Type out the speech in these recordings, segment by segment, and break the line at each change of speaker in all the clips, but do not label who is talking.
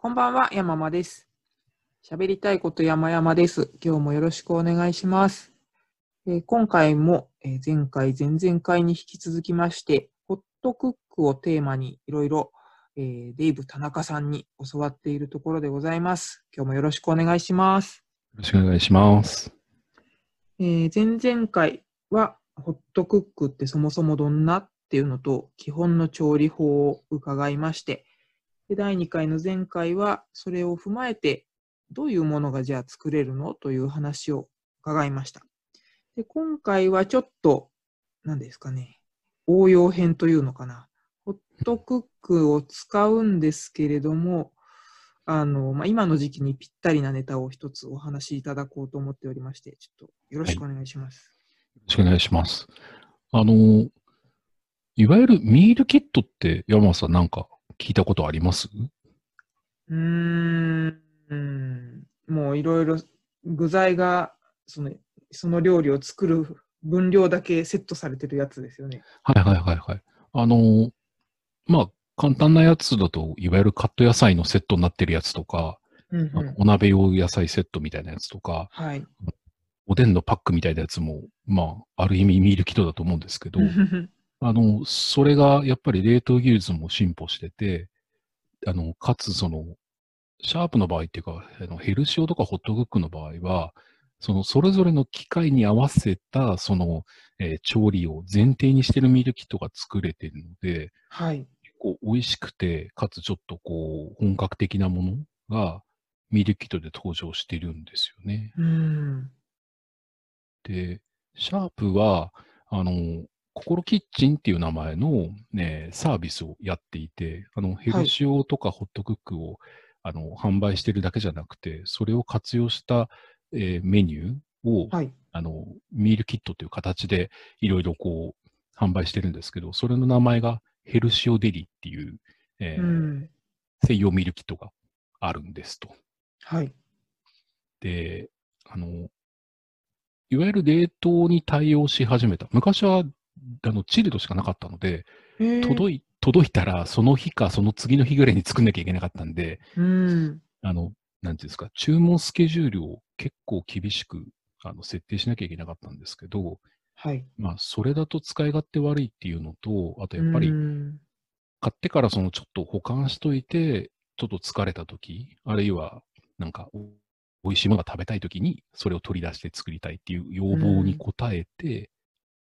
こんばんは、山間です。喋りたいこと山々です。今日もよろしくお願いします。えー今回も、えー前回、前々回に引き続きまして、ホットクックをテーマにいろいろ、えーデイブ田中さんに教わっているところでございます。今日もよろしくお願いします。
よろしくお願いします。
えー前々回は、ホットクックってそもそもどんなっていうのと、基本の調理法を伺いまして、で第2回の前回は、それを踏まえて、どういうものがじゃあ作れるのという話を伺いました。で今回はちょっと、何ですかね、応用編というのかな。ホットクックを使うんですけれども、あの、まあ、今の時期にぴったりなネタを一つお話しいただこうと思っておりまして、ちょっとよろしくお願いします。
よろしくお願いします。あの、いわゆるミールキットって山本さんなんか聞いたことあります？
うーん、うんもういろいろ具材がそのその料理を作る分量だけセットされてるやつですよね。
はいはいはいはい。あの、まあ、簡単なやつだと、いわゆるカット野菜のセットになってるやつとか、
うんうん
お鍋用野菜セットみたいなやつとか、
はい。
おでんのパックみたいなやつも、まあ、ある意味ミールキットだと思うんですけど、あの、それがやっぱり冷凍技術も進歩してて、あの、かつその、シャープの場合っていうか、あのヘルシオとかホットクックの場合は、そのそれぞれの機械に合わせた、その、えー調理を前提にしてるミールキットが作れてるので、
はい。
結構美味しくて、かつちょっとこう、本格的なものがミールキットで登場してるんですよね。
うん。
で、シャープは、あの、心キッチンっていう名前の、ね、サービスをやっていて、あの、ヘルシオとかホットクックを、あの、販売してるだけじゃなくて、それを活用した、えーメニューを、
はい。
あの、ミールキットという形でいろいろこう、販売してるんですけど、それの名前がヘルシオデリっていう、えー
うん。
専用ミールキットがあるんですと。
はい。
で、あの、いわゆる冷凍に対応し始めた。昔は、あの、チルドしかなかったので、届
い
い、届いたら、その日かその次の日ぐらいに作んなきゃいけなかったんで、
うん。
あの、なんていうんですか、注文スケジュールを結構厳しく、あの、設定しなきゃいけなかったんですけど、
はい。
まあ、それだと使い勝手悪いっていうのと、あとやっぱり
う、ん
買ってからそのちょっと保管しといて、ちょっと疲れた時、あるいはなんかお美味しいものが食べたい時にそれを取り出して作りたいっていう要望に応えて、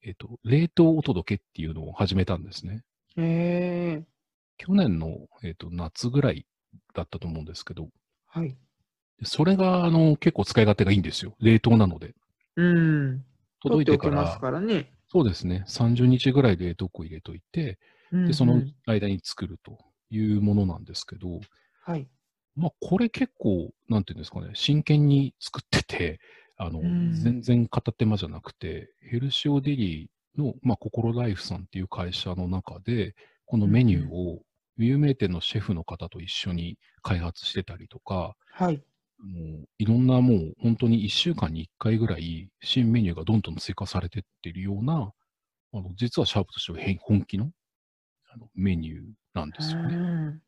えっと、冷凍お届けっていうのを始めたんですね。
えー、
去年の、えっと、夏ぐらいだったと思うんですけど、
はい。
でそれがあの結構使い勝手がいいんですよ。冷凍なので。
うん。
届いてから、
ますからね。
そうですね。30日ぐらい冷凍庫入れといて、
うん
で、その間に作るというものなんですけど、
はい。
まあ、これ結構、なんていうんですかね、真剣に作ってて、あの、
うん
全然片手間じゃなくて、ヘルシオデリーの、まあ、心ライフさんっていう会社の中で、このメニューを有名店のシェフの方と一緒に開発してたりとか、
はい。
あのいろんなもう本当に1週間に1回ぐらい新メニューがどんどん追加されてってるような、あの実はシャープとしては変本気のあのメニューなんですよね。
うん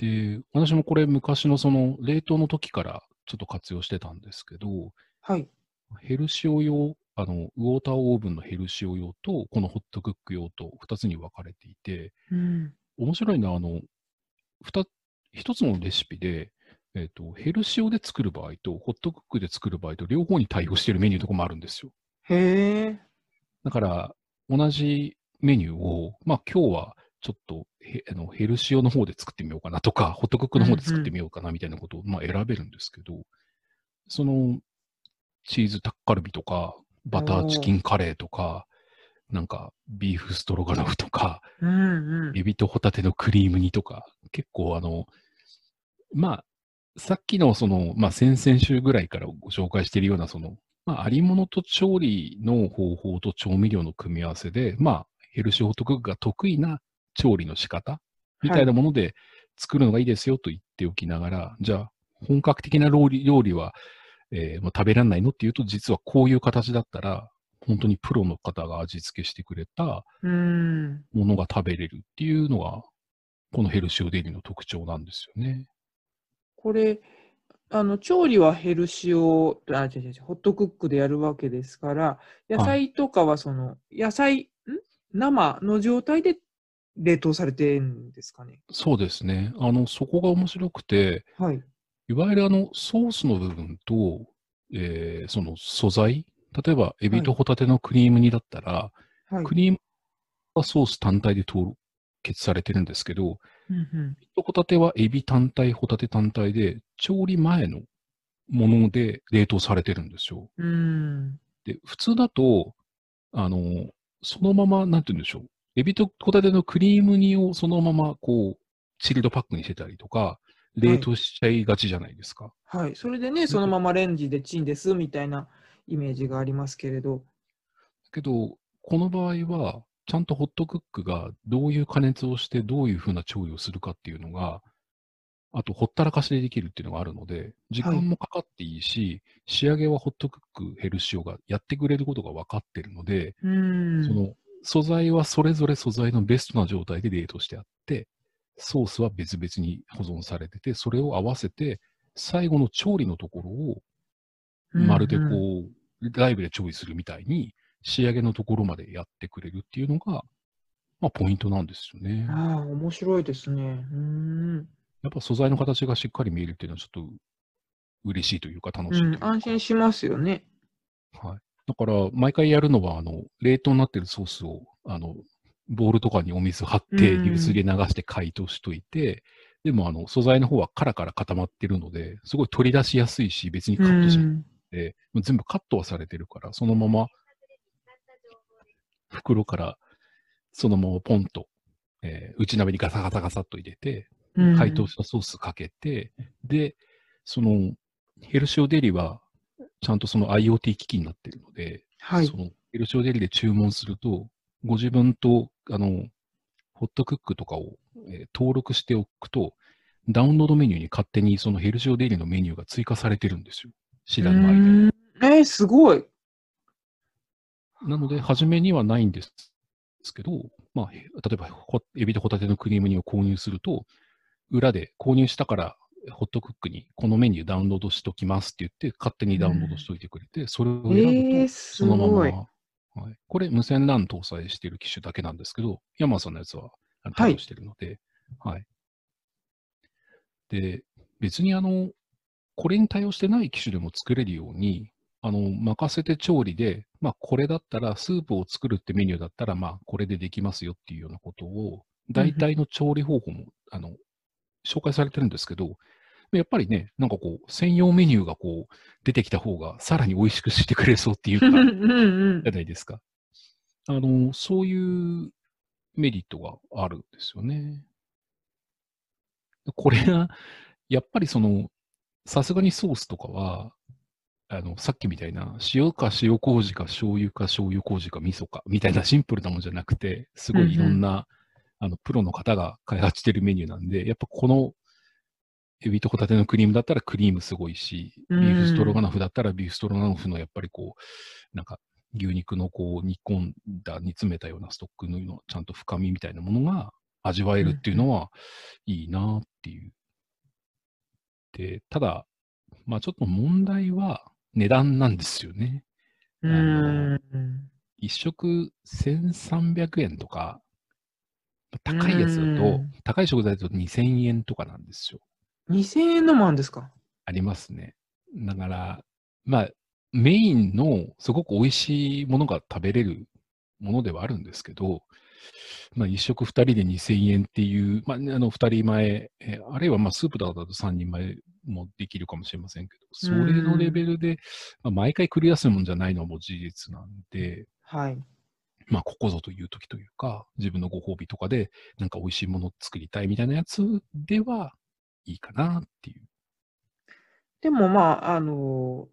で、私もこれ昔のその冷凍の時からちょっと活用してたんですけど、
はい。
ヘルシオ用、あの、ウォーターオーブンのヘルシオ用と、このホットクック用と2つに分かれていて、
うん。
面白いのは、あの、二一つのレシピで、えっ、と、ヘルシオで作る場合と、ホットクックで作る場合と、両方に対応しているメニューとかもあるんですよ。
へえ。
だから、同じメニューを、まあ今日はちょっとヘあのヘルシオの方で作ってみようかなとか、ホットクックの方で作ってみようかなみたいなことを、まあ選べるんですけど、そのチーズタッカルビとか、バターチキンカレーとか、なんかビーフストロガノフとか、
うんうん。
エビとホタテのクリーム煮とか、結構あの、まあ、さっきのその、まあ先々週ぐらいからご紹介しているようなその、まあ、ありものと調理の方法と調味料の組み合わせで、まあ、ヘルシーホットクックが得意な調理の仕方？みたいなもので作るのがいいですよと言っておきながら、じゃあ、本格的な料理料理は、えーもう食べられないのっていうと、実はこういう形だったら、本当にプロの方が味付けしてくれた
うん。
ものが食べれるっていうのが、このヘルシオデリの特徴なんですよね。
これ、あの調理はヘルシオ、あ、違う違うホットクックでやるわけですから、野菜とかはその、野菜、ん？生の状態で冷凍されてるんですかね？
そうですね。あの、そこが面白くて、
はい。
いわゆるあの、ソースの部分と、えーその素材、例えば、エビとホタテのクリーム煮だったら、
はい。
クリームはソース単体で凍結されてるんですけど、
うんうん
エビとホタテはエビ単体、ホタテ単体で、調理前のもので冷凍されてるんですよ。
うーん。
で、普通だと、あの、そのまま、なんて言うんでしょう。エビとホタテのクリーム煮をそのまま、こう、チルドパックにしてたりとか、冷凍しちゃいがちじゃないですか。
はい。それでね、そのままレンジでチンですみたいなイメージがありますけれど。
けど、この場合は、ちゃんとホットクックがどういう加熱をして、どういうふうな調理をするかっていうのが、あと、ほったらかしでできるっていうのがあるので、時間もかかっていいし、仕上げはホットクックヘルシオがやってくれることが分かってるので。その素材はそれぞれ素材のベストな状態で冷凍してあって、ソースは別々に保存されてて、それを合わせて、最後の調理のところを、まるでこ
うん
う、ライブで調理するみたいに、仕上げのところまでやってくれるっていうのが、まあ、ポイントなんですよね。
ああ、面白いですね。うーん。
やっぱ素材の形がしっかり見えるっていうのはちょっと嬉しいというか楽しい。う
ん、安心しますよね。
はい。だから、毎回やるのは、あの、冷凍になってるソースを、あの、ボウルとかにお水張って、
うん。
流水で流して解凍しといて、でも、あの、素材の方はカラカラ固まってるので、すごい取り出しやすいし、別にカットしなく
うん。
て、もう全部カットはされてるから、そのまま、袋から、そのままポンと、えー内鍋にガサガサガサっと入れて、
うん。
解凍したソースかけて、で、その、ヘルシオデリは、ちゃんとその IoT 機器になっているので、
はい
そ。のヘルシオデリで注文すると、ご自分と、あの、ホットクックとかを、えー登録しておくと、ダウンロードメニューに勝手にそのヘルシオデリのメニューが追加されてるんですよ。知らぬ間に。
えー、すごい。
なので、初めにはないんですけど、まあ、へ例えば、ほエビとホタテのクリーム煮を購入すると、裏で購入したから、ホットクックにこのメニューダウンロードしときますって言って、勝手にダウンロードしといてくれて、それを選ぶと、そのまま、
ごい。
はい、これ無線 LAN 搭載している機種だけなんですけど、ヤマーさんのやつは対応しているので、はい。で、別にあの、これに対応してない機種でも作れるように、あの、任せて調理で、まあ、これだったら、スープを作るってメニューだったら、まあ、これでできますよっていうようなことを、大体の調理方法も、あの、紹介されてるんですけど、やっぱりね、なんかこう、専用メニューがこう、出てきた方が、さらに美味しくしてくれそうっていうか、
うんうん
じゃないですか。あの、そういうメリットがあるんですよね。これが、やっぱりその、さすがにソースとかは、あの、さっきみたいな、塩か塩麹か醤油か醤油麹か味噌か、みたいなシンプルなものじゃなくて、すごいいろんな、あの、プロの方が開発してるメニューなんで、やっぱこの、エビとホタテのクリームだったらクリームすごいし、ビ
うん
ーフストロガノフだったらビーフストロガノフのやっぱりこう、なんか牛肉のこう煮込んだ、煮詰めたようなストックのちゃんと深みみたいなものが味わえるっていうのはいいなっていう。で、ただ、まあちょっと問題は値段なんですよね。
うん。うん
一食1300円とか、高いやつだと
うん、
高い食材だと2000円とかなんですよ。
2000円のもあるんですか？
ありますね。だから、まあ、メインのすごく美味しいものが食べれるものではあるんですけど、まあ、一食二人で2000円っていう、まあ、ねあの、二人前、えーあるいはまあ、スープだと三人前もできるかもしれませんけど、それのレベルで、まあ、毎回繰り出すもんじゃないのはもう事実なんで、
はい。
まあ、ここぞという時というか、自分のご褒美とかで、なんか美味しいものを作りたいみたいなやつではいいかなっていう。
でもまあ、あの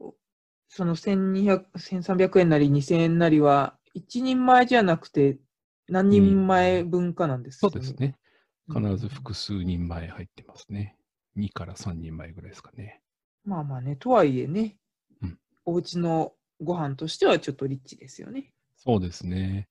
その1200 1300円なり2000円なりは、1人前じゃなくて、何人前分かなんですよ
そうです。ね。
うん
必ず複数人前入ってますね。2から3人前ぐらいですかね。
まあまあね、とはいえね、
うん
お家のご飯としてはちょっとリッチですよね。
そうですね。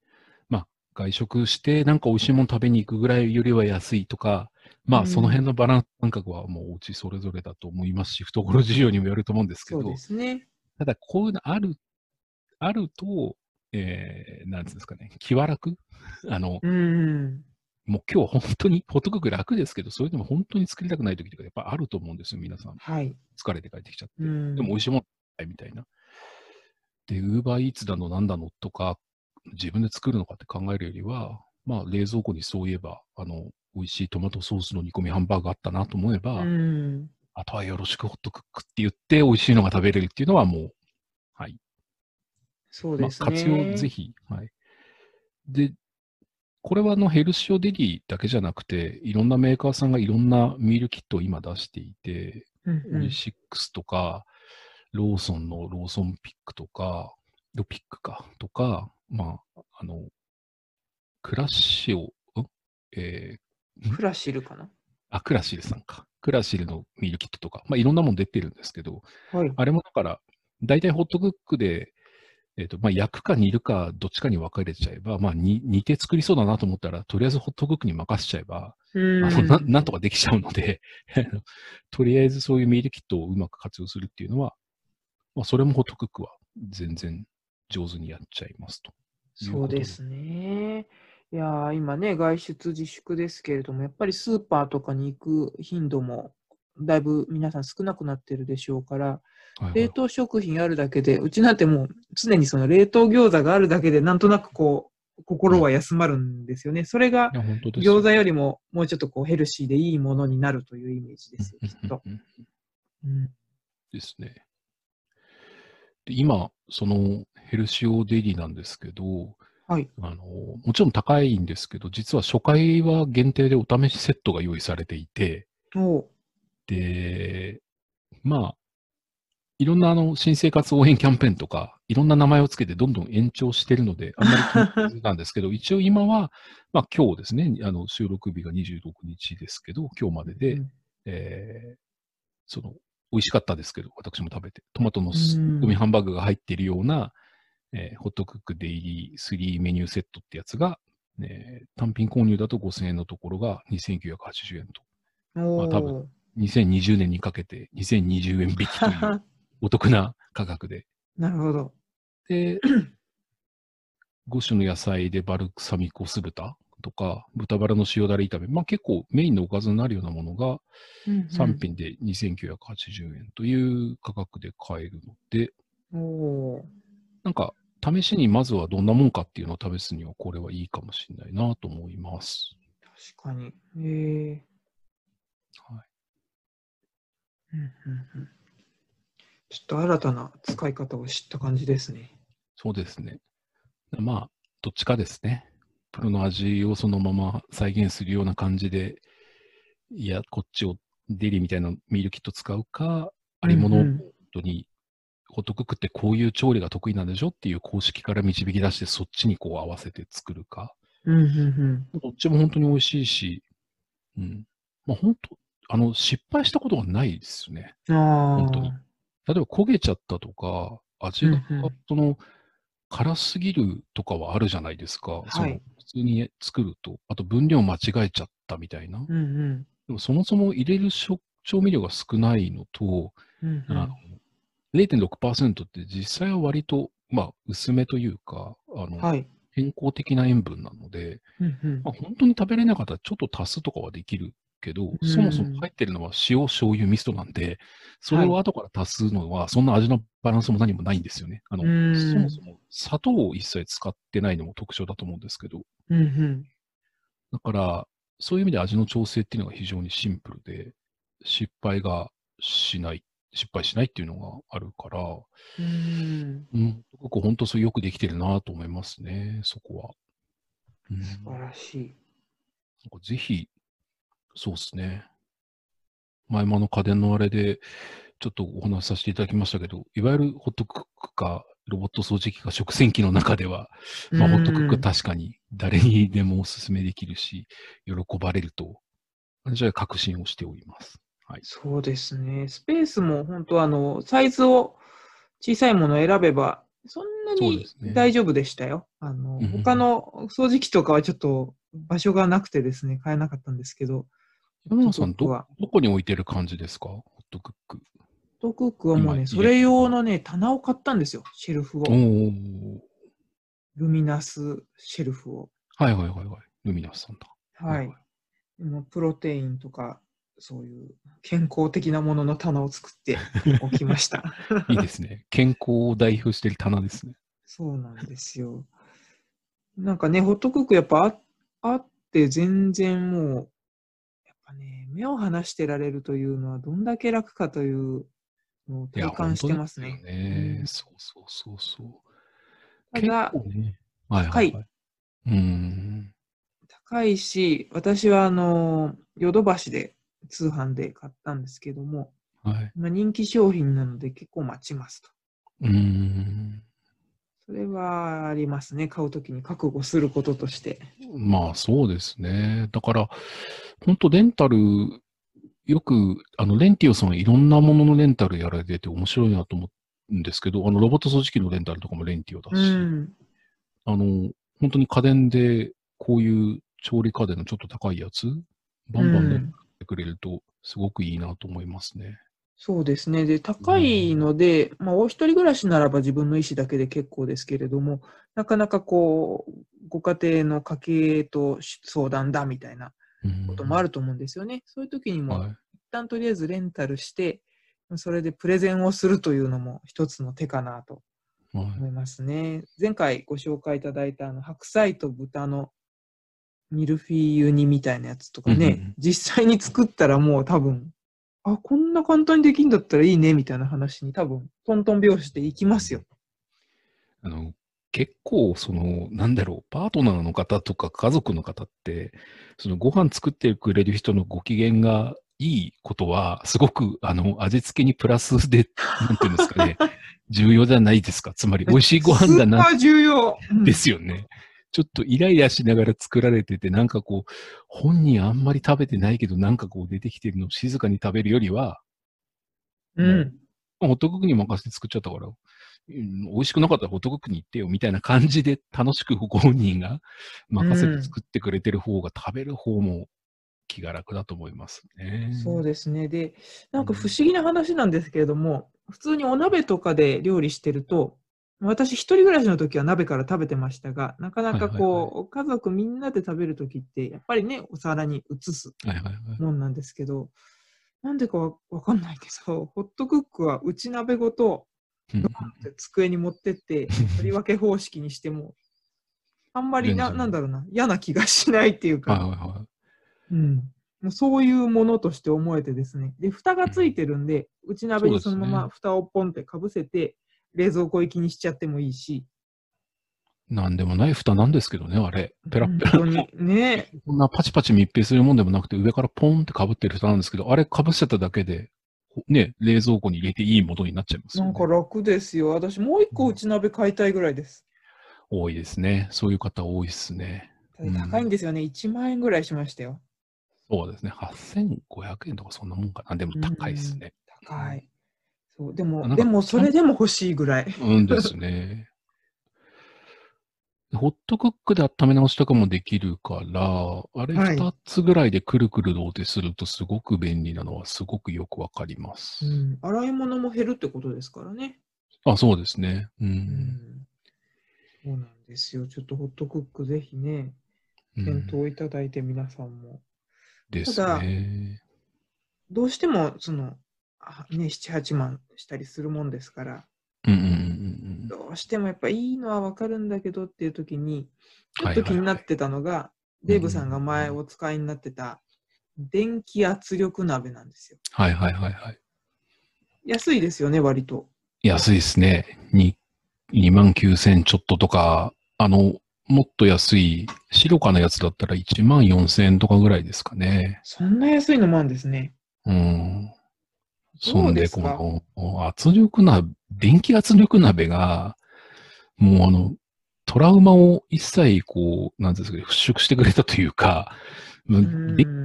まあ、外食してなんか美味しいもの食べに行くぐらいよりは安いとか、ま
うん
あその辺のバランス感覚はもうお家それぞれだと思いますし、懐事情にもよると思うんですけど
そうで、すね。
ただこういうのある、あると、えー、なんつうんですかね、気は楽？あの、
うん。
もう今日は本当に、ホットクック楽ですけど、それでも本当に作りたくない時とかやっぱあると思うんですよ、皆さん。
はい。
疲れて帰ってきちゃって。
うん
でも美味しいもの食べたいみたいな。で、ウーバーイーツだのなんだのとか、自分で作るのかって考えるよりは、まあ冷蔵庫にそういえば、あの、美味しいトマトソースの煮込みハンバーグあったなと思えば、
うん。
あとはよろしくホットクックって言って美味しいのが食べれるっていうのはもう、はい。まあ、
そうですね。
活用ぜひ。はい。で、これはあのヘルシオデリだけじゃなくて、いろんなメーカーさんがいろんなミールキットを今出していて、
うんうん
オリシックスとか、ローソンのローソンピックとか、ロピックか、とか、まあ、あの、クラッシオ、ん？え
クラシルかな？
ー、あ、クラシルさんか。クラシルのミールキットとか、まあ、いろんなもん出てるんですけど、
はい。
あれもだから、大体ホットクックで、えっ、と、まあ、焼くか煮るか、どっちかに分かれちゃえば、まあ、に煮て作りそうだなと思ったら、とりあえずホットクックに任せちゃえば、
うん。
あのななんとかできちゃうので、とりあえずそういうミールキットをうまく活用するっていうのは、まあ、それもホットクックは全然上手にやっちゃいますと。
そうですね。いやー今ね、外出自粛ですけれども、やっぱりスーパーとかに行く頻度もだいぶ皆さん少なくなってるでしょうから、
はいはい
冷凍食品あるだけで、うちなんてもう常にその冷凍餃子があるだけで、なんとなくこう、心は休まるんですよね。それが餃子よりももうちょっとこうヘルシーでいいものになるというイメージですよ、きっと。
うんですね。で今、そのヘルシオデリなんですけど、
はい。
あの、もちろん高いんですけど、実は初回は限定でお試しセットが用意されていて、で、まあ、いろんなあの新生活応援キャンペーンとか、いろんな名前をつけてどんどん延長してるので、あんまり気にせずなんですけど、一応今は、まあ今日ですね、あの収録日が26日ですけど、今日までで、
うん
えーその、美味しかったですけど、私も食べて、トマトのす
うん
煮込みハンバーグが入っているような、えーホットクックデイリー3メニューセットってやつが、えー単品購入だと5000円のところが2980円と。まあ多分2020年にかけて2020円引きという お得な価格で。
なるほど。
で、5種の野菜でバルサミコ酢豚とか、豚バラの塩だれ炒め、まあ結構メインのおかずになるようなものが3品で2980円という価格で買えるので、
品。おー
なんか試しにまずはどんなもんかっていうのを試すにはこれはいいかもしれないなと思います。
確かに。へえ
はい
うんうんうんちょっと新たな使い方を知った感じですね。
そうですね。まあ、どっちかですね。プロの味をそのまま再現するような感じで、いや、こっちをデリみたいなミールキット使うか、ありものを
うんうん
本当に、ホットクックってこういう調理が得意なんでしょっていう公式から導き出して、そっちにこう合わせて作るか。
うんうん
どっちも本当に美味しいし、うん。まあ本当、あの、失敗したことがないですよね。本当に例えば焦げちゃったとか、味が
うんうん
その辛すぎるとかはあるじゃないですか。その
はい
普通に作ると。あと分量間違えちゃったみたいな。
うんうん。
でもそもそも入れる食調味料が少ないのと、
うんうん
あの0.6%って実際は割と、まあ、薄めというか、あの、
はい。
健康的な塩分なので、
うんうん
まあ、本当に食べれなかったらちょっと足すとかはできるけど、
うん。
そもそも入ってるのは塩、醤油、味噌なんで、それを後から足すのは、そんな味のバランスも何もないんですよね。あの、
うん。
そもそも砂糖を一切使ってないのも特徴だと思うんですけど、
うんうん。
だから、そういう意味で味の調整っていうのが非常にシンプルで、失敗がしない、失敗しないっていうのがあるから、
うん。
うん、僕本当そうよくできてるなと思いますね、そこは。うん、
素晴らしい。
なんかぜひ、そうですね。前もあの家電のあれで、ちょっとお話しさせていただきましたけど、いわゆるホットクックか、ロボット掃除機か食洗機の中では、まあ、ホットクック確かに誰にでもお勧めできるし、喜ばれると、私は確信をしております。はい。
そうですね。スペースも本当あの、サイズを小さいものを選べば、そんなに大丈夫でしたよ。あの、他の掃除機とかはちょっと場所がなくてですね、買えなかったんですけど、
山野さん、どどこに置いてる感じですか？ホットクック。
ホットクックはもうね、
今
それ用のね、棚を買ったんですよ、シェルフを。ルミナスシェルフを。
はいはいはいはい。ルミナスさんだ。
はい。でもプロテインとか、そういう健康的なものの棚を作って おきました。
いいですね。健康を代表してる棚ですね。
そうなんですよ。なんかね、ホットクックやっぱああって全然もう、ぱね、目を離してられるというのはどんだけ楽かというのを体感してますね
ね
うん
そうそうそうそう。
ただ
ね。はいはい、
高
はい。うーん。
高いし、私はあの、ヨドバシで通販で買ったんですけども、
はい。
まあ、人気商品なので結構待ちますと。
うーん。
それはありますね。買うときに覚悟することとして。
まあそうですね。だから、本当レンタル、よく、あの、レンティオさんいろんなもののレンタルやられてて面白いなと思うんですけど、あの、ロボット掃除機のレンタルとかもレンティオだ
う
し、
ん。
あの、本当に家電で、こういう調理家電のちょっと高いやつ、バンバンレンタルしてくれると、すごくいいなと思いますね。
そうですね。で、高いので、まあ、お一人暮らしならば自分の意思だけで結構ですけれども、なかなかこう、ご家庭の家計と相談だみたいな
うん
こともあると思うんですよね。そういう時にも、
はい。
一旦とりあえずレンタルして、それでプレゼンをするというのも一つの手かなと
はい
思いますね。前回ご紹介いただいたあの白菜と豚のミルフィーユ煮みたいなやつとかね、
うん
実際に作ったらもう多分、あ、こんな簡単にできるんだったらいいねみたいな話に多分、トントン拍子でいきますよ。
あの、結構、その、なんだろう、パートナーの方とか家族の方って、そのご飯作ってくれる人のご機嫌がいいことは、すごく、あの、味付けにプラスで、なんていうんですかね、重要じゃないですか。つまり、美味しいご飯だな
重要。うん
ですよね。ちょっとイライラしながら作られてて、なんかこう、本人あんまり食べてないけど、なんかこう出てきてるのを静かに食べるよりは、
うん。
ホットクックに任せて作っちゃったから、うん美味しくなかったらホットクックに行ってよみたいな感じで楽しくご本人が任せて作ってくれてる方が食べる方も気が楽だと思いますね。
そうですね。で、なんか不思議な話なんですけれども、普通にお鍋とかで料理してると、私一人暮らしの時は鍋から食べてましたが、なかなかこう、家族みんなで食べる時って、やっぱりね、お皿に移す。もんなんですけど、なんでかわわかんないけど、ホットクックは内鍋ごと
うん。
机に持ってって、取り分け方式にしても、あんまりな、なんだろうな、嫌な気がしないっていうか、うん、もうそういうものとして思えてですね。で、蓋がついてるんで、内鍋にそのまま蓋をポンってかぶせて、冷蔵庫行きにしちゃってもいいし、
い。なんでもない蓋なんですけどね、あれ。ペラッペラ。
ね、
こんなパチパチ密閉するもんでもなくて、上からポンって被ってる蓋なんですけど、あれ被せただけで、ほね、冷蔵庫に入れていいものになっちゃいますよね。
なんか楽ですよ。私もう一個内鍋買いたいぐらいです。
多いですね。そういう方多いですね。
高いんですよね。1万円ぐらいしましたよ。
そうですね。8500円とかそんなもんかな。でも高いですね。
高い。そう、でも、でもそれでも欲しいぐらい。
うんですね。ホットクックで温め直しとかもできるから、あれ
はい
2つぐらいでくるくるローテするとすごく便利なのはすごくよくわかります。
うん、洗い物も減るってことですからね。
あ、そうですね。う。
うんん、そうなんですよ。ちょっとホットクックぜひね、
うん
検討いただいて皆さんも。
です
ただ
ね。
どうしても、その、あね、7、8万したりするもんですから、
うんうんうんうん。
どうしてもやっぱいいのはわかるんだけどっていう時に、ちょっと
はいはいはい
気になってたのが、デーブさんが前お使いになってた電気圧力鍋なんですよ。
はいはいはいはい。
安いですよね、割と。
安いですね。に2万9000ちょっととか、あの、もっと安い、白かのやつだったら1万4000円とかぐらいですかね。
そんな安いのもあるんですね。
うん。
そうんで
この圧力鍋、電気圧力鍋が、もうあの、トラウマを一切こう、なんですかね、払拭してくれたというか、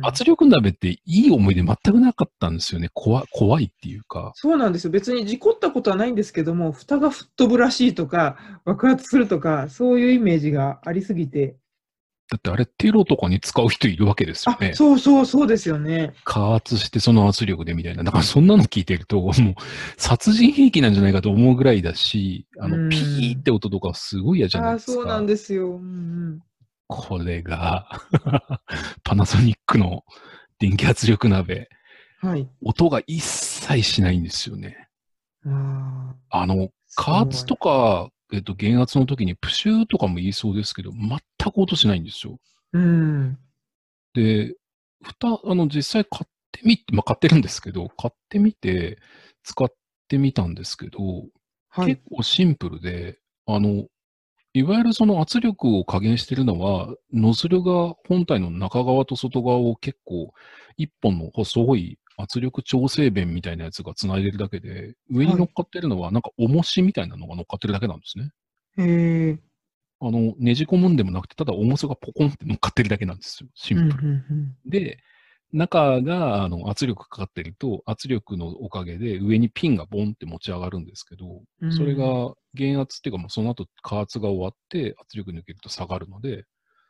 圧力鍋っていい思い出全くなかったんですよね。怖怖いっていうか。
そうなんですよ。別に事故ったことはないんですけども、蓋が吹っ飛ぶらしいとか、爆発するとか、そういうイメージがありすぎて。
だってあれテロとかに使う人いるわけですよ
あ、
ね。
そうそうそうですよね。
加圧してその圧力でみたいな。だからそんなの聞いてると、もう殺人兵器なんじゃないかと思うぐらいだし、あの、
うん
ピーって音とかすごい嫌じゃない
あ、
ですか。
そうなんですよ。うん
これが、パナソニックの電気圧力鍋、
うん。はい。
音が一切しないんですよね。
あ
あの、加圧とか、えっと、減圧の時にプシューとかも言いそうですけど、全く音しないんですよ。
ーうん。
で、蓋、あの、実際買ってみて、まあ、買ってるんですけど、買ってみて、使ってみたんですけど、
はい
結。構シンプルで、あの、いわゆるその圧力を加減してるのは、ノズルが本体の中側と外側を結構、一本の細い圧力調整弁みたいなやつが繋いでるだけで、上に乗っかってるのは、なんか重しみたいなのが乗っかってるだけなんですね。
へえ。
あの、ねじ込むんでもなくて、ただ重さがポコンって乗っかってるだけなんですよ。シ
うん
ンプル。
うん
で、中があの圧力かかってると、圧力のおかげで上にピンがボンって持ち上がるんですけど、
うん
それが減圧っていうか、もうその後加圧が終わって圧力抜けると下がるので、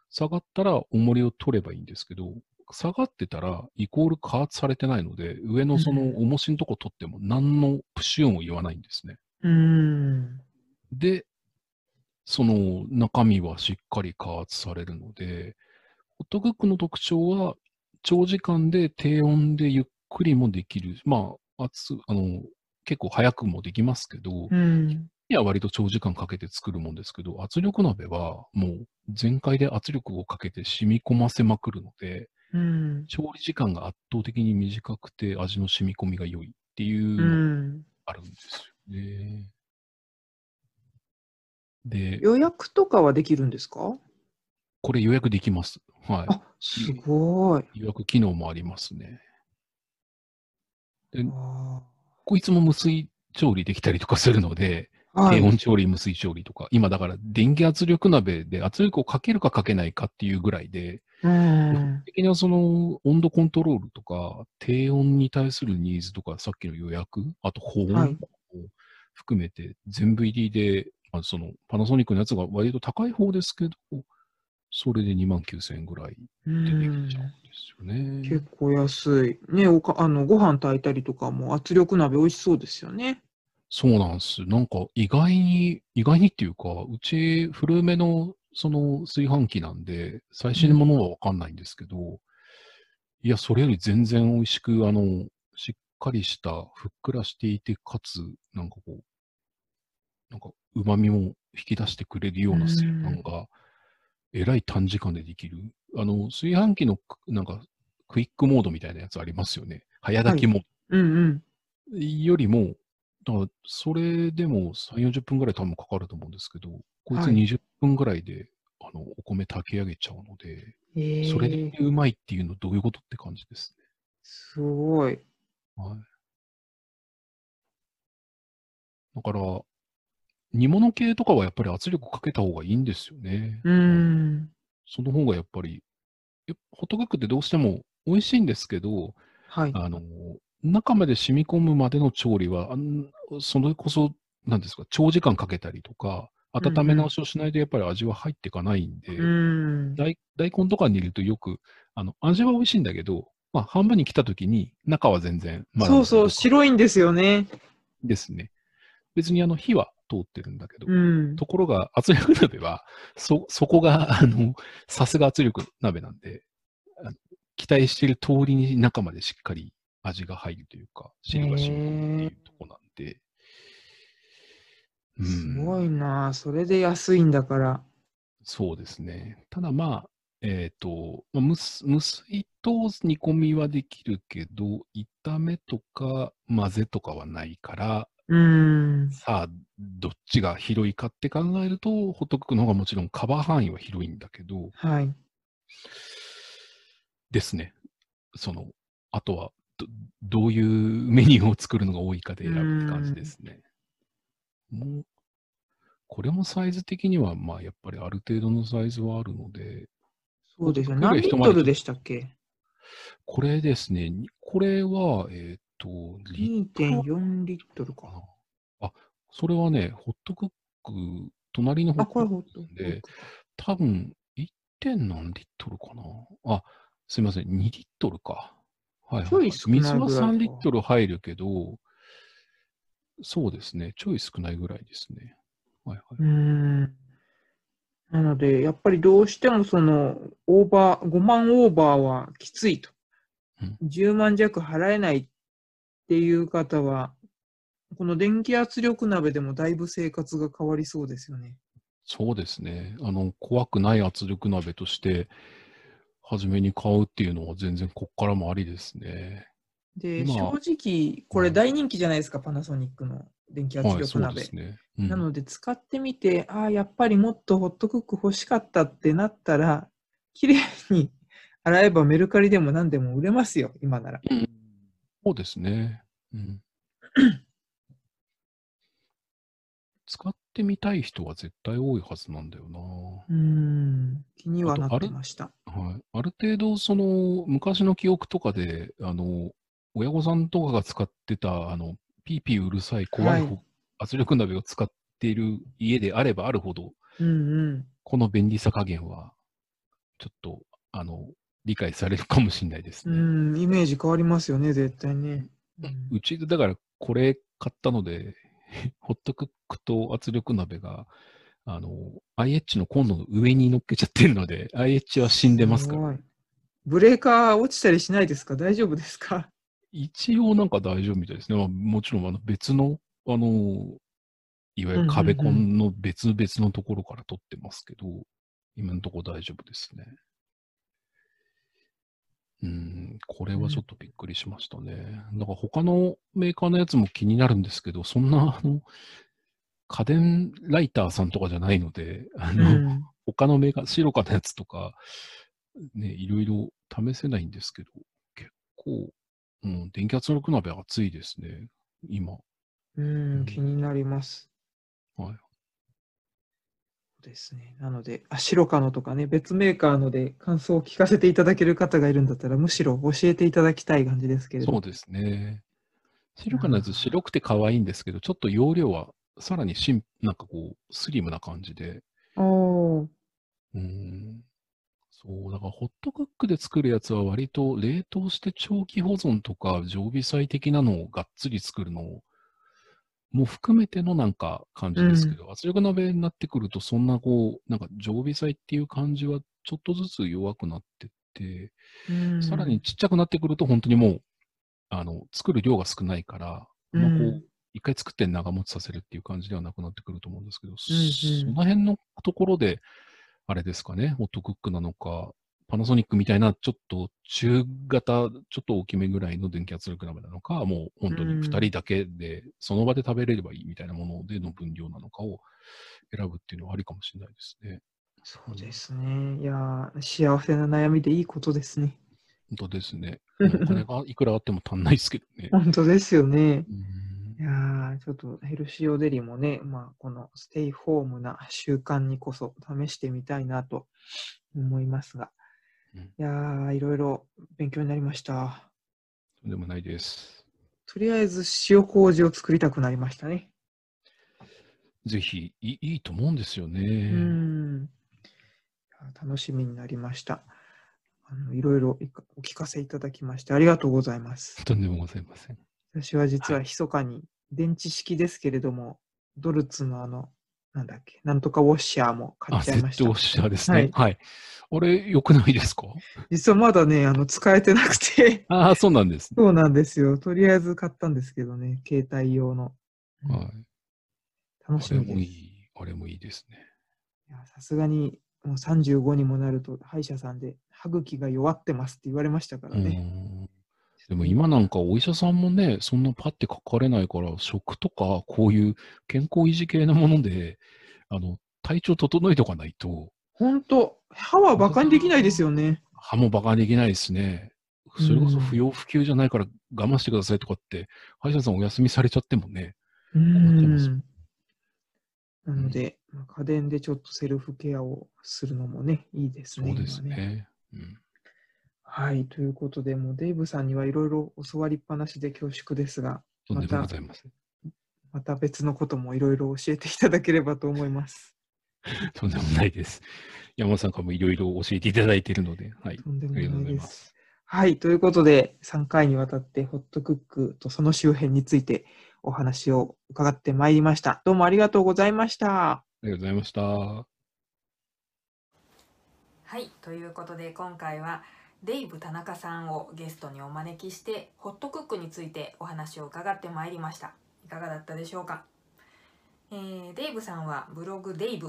下がったら重りを取ればいいんですけど、下がってたらイコール加圧されてないので、上のその重しのとこ取っても何のプシュ音を言わないんですね。
うん。うん。
で、その中身はしっかり加圧されるので、ホットクックの特徴は、長時間で低温でゆっくりもできる。まあ、熱、あの、結構早くもできますけど、
うん。
いや割と長時間かけて作るもんですけど、圧力鍋はもう全開で圧力をかけて染み込ませまくるので、
うん。
調理時間が圧倒的に短くて味の染み込みが良いっていう。あるんですよね。で、
予約とかはできるんですか？
これ予約できます。は
あ、すごい。
い。予約機能もありますね。で
あ
こいつも無水調理できたりとかするので、
ーはい。
低温調理、無水調理とか、今だから電気圧力鍋で圧力をかけるかかけないかっていうぐらいで、
うん。
的なその温度コントロールとか、低温に対するニーズとか、さっきの予約、あと保温
はい
を含めて全部入りで、まあ、そのパナソニックのやつが割と高い方ですけど、それで2万9000円ぐらい
う
でで
ん
きちゃうんですよね。
結構安い。ね、おかあのご飯炊いたりとかも圧力鍋美味しそうですよね。
そうなんです。なんか意外に、意外にっていうか、うち古めのその炊飯器なんで、最新のものはわかんないんですけど、いや、それより全然美味しく、あの、しっかりした、ふっくらしていて、かつ、なんかこう、なんか旨味も引き出してくれるような炊飯が、えらい短時間でできる。あの、炊飯器のく、なんか、クイックモードみたいなやつありますよね。早炊きモード
うんうん。
よりも、だからそれでも3、40分ぐらい多分かかると思うんですけど、こいつ
はい
20分ぐらいで、あのお米炊き上げちゃうので、
え
それ
ー
でうまいっていうのどういうことって感じです
すごい。
ね。はい。だから、煮物系とかはやっぱり圧力かけた方がいいんですよね。
うん。
その方がやっぱり、ホットクックってどうしても美味しいんですけど、
はい。
あの、中まで染み込むまでの調理は、それこそ、なんですか、長時間かけたりとか、温め直しをしないとやっぱり味は入っていかないんで、
うん。
大大根とかに入れるとよく、あの、味は美味しいんだけど、まあ、半分に来た時に、中は全然、まだ
そうそう、白いんですよね。
ですね。別にあの、火は通ってるんだけど、
うん。
ところが、圧力鍋は、そ、そこが、あの、さすが圧力鍋なんで、期待している通りに中までしっかり味が入るというか、汁が染み込むっていうとこなんで、うん
すごいなそれで安いんだから。
そうですね。ただまあ、えっ、と、まあ、無水無水と煮込みはできるけど、炒めとか混ぜとかはないから、
うん。
さあ、どっちが広いかって考えると、ホットクックの方がもちろんカバー範囲は広いんだけど、
はい。
ですね。その、あとはど、どういうメニューを作るのが多いかで選ぶって感じですね。もう、これもサイズ的には、まあ、やっぱりある程度のサイズはあるので、
そうですよ。
ホットクック
何リットルでしたっけ？
これですね、にこれは、えっ、と、リットル
?2.4 リットルか
か。な。あ、それはね、ホットクック、隣のホ
あ、
ットクックで、多分、1. 点何リットルかな。あ、すいません、2リットルか。はい、はい。
ちょい少ないぐらいか
水は3リットル入るけど、そうですね、ちょい少ないぐらいですね。はいは
うーん。なので、やっぱりどうしてもその、オーバー、5万オーバーはきついと。
うん
10万弱払えないっていう方は、この電気圧力鍋でもだいぶ生活が変わりそうですよね。
い。そうですね。あの、怖くない圧力鍋として、初めに買うっていうのは全然こっからもありですね。
で、
今
正直、これ大人気じゃないですか、パナソニックの電気圧力鍋。
ですね。うん
なので、使ってみて、ああ、やっぱりもっとホットクック欲しかったってなったら、綺麗に洗えばメルカリでも何でも売れますよ、今なら。
うんそうですね。うん。使 ってみたい人は絶対多いはずなんだよな。
うーん、気にはなってました。
はい。ある程度、その、昔の記憶とかで、あの、親御さんとかが使ってた、あの、ピーピーうるさい怖いほ、
はい
圧力鍋を使っている家であればあるほど、
うんうん。
この便利さ加減は、ちょっと、あの、理解されるかもしれないです
う
ね。
ん、イメージ変わりますよね、絶対ね。うん
うちで、だから、これ買ったので、ホットクックと圧力鍋が、あの、IH のコンロの上に乗っけちゃってるので、IH は死んでますから。
ブレーカー落ちたりしないですか？大丈夫ですか？
一応なんか大丈夫みたいですね。まあ、もちろんあの別の、あの、いわゆる壁コンの別々のところから取ってますけど、今のところ大丈夫ですね。うん、これはちょっとびっくりしましたね。だから他のメーカーのやつも気になるんですけど、そんな、あの、家電ライターさんとかじゃないので、あ
う
の、
ん。
他のメーカー、白かのやつとか、ね、いろいろ試せないんですけど、結構、うん、電気圧力鍋熱いですね、今。
うん、気になります。
はい。
ですね。なので、あ、白カノとかね、別メーカーので感想を聞かせていただける方がいるんだったら、むしろ教えていただきたい感じですけれど。
そうですね。白かのやつ白くて可愛いんですけど、ちょっと容量はさらにシン、なんかこう、スリムな感じで、
おー
うん。そう、だからホットクックで作るやつは割と冷凍して長期保存とか常備菜的なのをがっつり作るのをも含めてのなんか感じですけど、圧力鍋になってくるとそんなこう、なんか常備菜っていう感じはちょっとずつ弱くなってって、
うん。
さらにちっちゃくなってくると本当にもう、あの、作る量が少ないから、あんまこ
うん
う、一回作って長持ちさせるっていう感じではなくなってくると思うんですけど、
うん
その辺のところで、あれですかね、ホットクックなのか、パナソニックみたいなちょっと中型、ちょっと大きめぐらいの電気圧力鍋なのか、もう本当に
うん
2人だけで、その場で食べれればいいみたいなものでの分量なのかを選ぶっていうのはありかもしれないですね。
そうですね。いやー、幸せな悩みでいいことですね。
本当ですね。お金がいくらあっても足んないですけどね。
本当ですよね。
うん
いやー、ちょっとヘルシオデリもね、まあ、このステイホームな習慣にこそ試してみたいなと思いますが。
うん
いやー、いろいろ勉強になりました。
とんでもないです。
とりあえず塩麹を作りたくなりましたね。
ぜひいい、いいと思うんですよ
う
ね。
ん。いや楽しみになりました。あのいろいろお聞かせいただきましてありがとうございます。
とんでもございません。
私は実は
はい
密かに電池式ですけれども、ドルツのあの、なんだっけ、なんとかウォッシャーも買
あ、
っちゃいました。
ウォッシャーですね。
はい
はい。あれ、良くないですか？
実はまだね、あの使えてなくて、
ああ、そうなんですね。
そうなんですよ。とりあえず買ったんですけどね、携帯用の。うん
はい。
楽し
あれ
みです。い
もいい。あれもいいですね。
やさすがにもう35にもなると歯医者さんで歯茎が弱ってますって言われましたから
う
ね。
んでも今なんかお医者さんもね、そんなパッて書かれないから、食とかこういう健康維持系のもので、あの、体調整えておかないと、
本当歯はバカにできないですよね。
歯もバカにできないですね。それこそ不要不急じゃないから我慢してくださいとかって、歯医者さんお休みされちゃってもね。
うん。なので、まあ家電でちょっとセルフケアをするのもね、いいですね。
そうです
今ね。
ね。うん。
はい。ということで、もうデイブさんにはいろいろ教わりっぱなしで恐縮ですが、
ま
た別のこともいろいろ教えていただければと思います。
とんでもないです。山本さんからもいろいろ教えていただいているので、はい。
とんでも
ありがとう
ないで。
ございますす。
はい。ということで、3回にわたってホットクックとその周辺についてお話を伺ってまいりました。どうもありがとうございました。
ありがとうございました。
はい、ということで今回はデイブ田中さんをゲストにお招きしてホットクックについてお話を伺ってまいりました。いかがだったでしょうか、えーデイブさんはブログデイブ。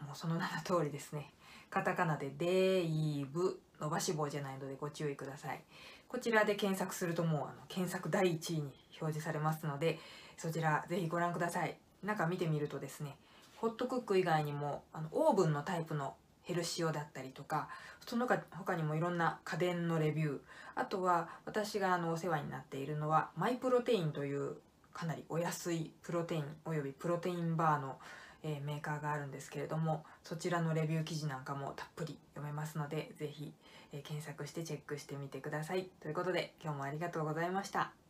もうその名の通りですね。カタカナでデイブ伸ばし棒じゃないのでご注意ください。こちらで検索するともうあの検索第1位に表示されますのでそちらぜひご覧ください。中見てみるとですねホットクック以外にもあのオーブンのタイプのヘルシオだったりとかその他にもいろんな家電のレビューあとは私があのお世話になっているのはマイプロテインというかなりお安いプロテインおよびプロテインバーの、えメーカーがあるんですけれどもそちらのレビュー記事なんかもたっぷり読めますのでぜひ、え検索してチェックしてみてくださいということで今日もありがとうございました。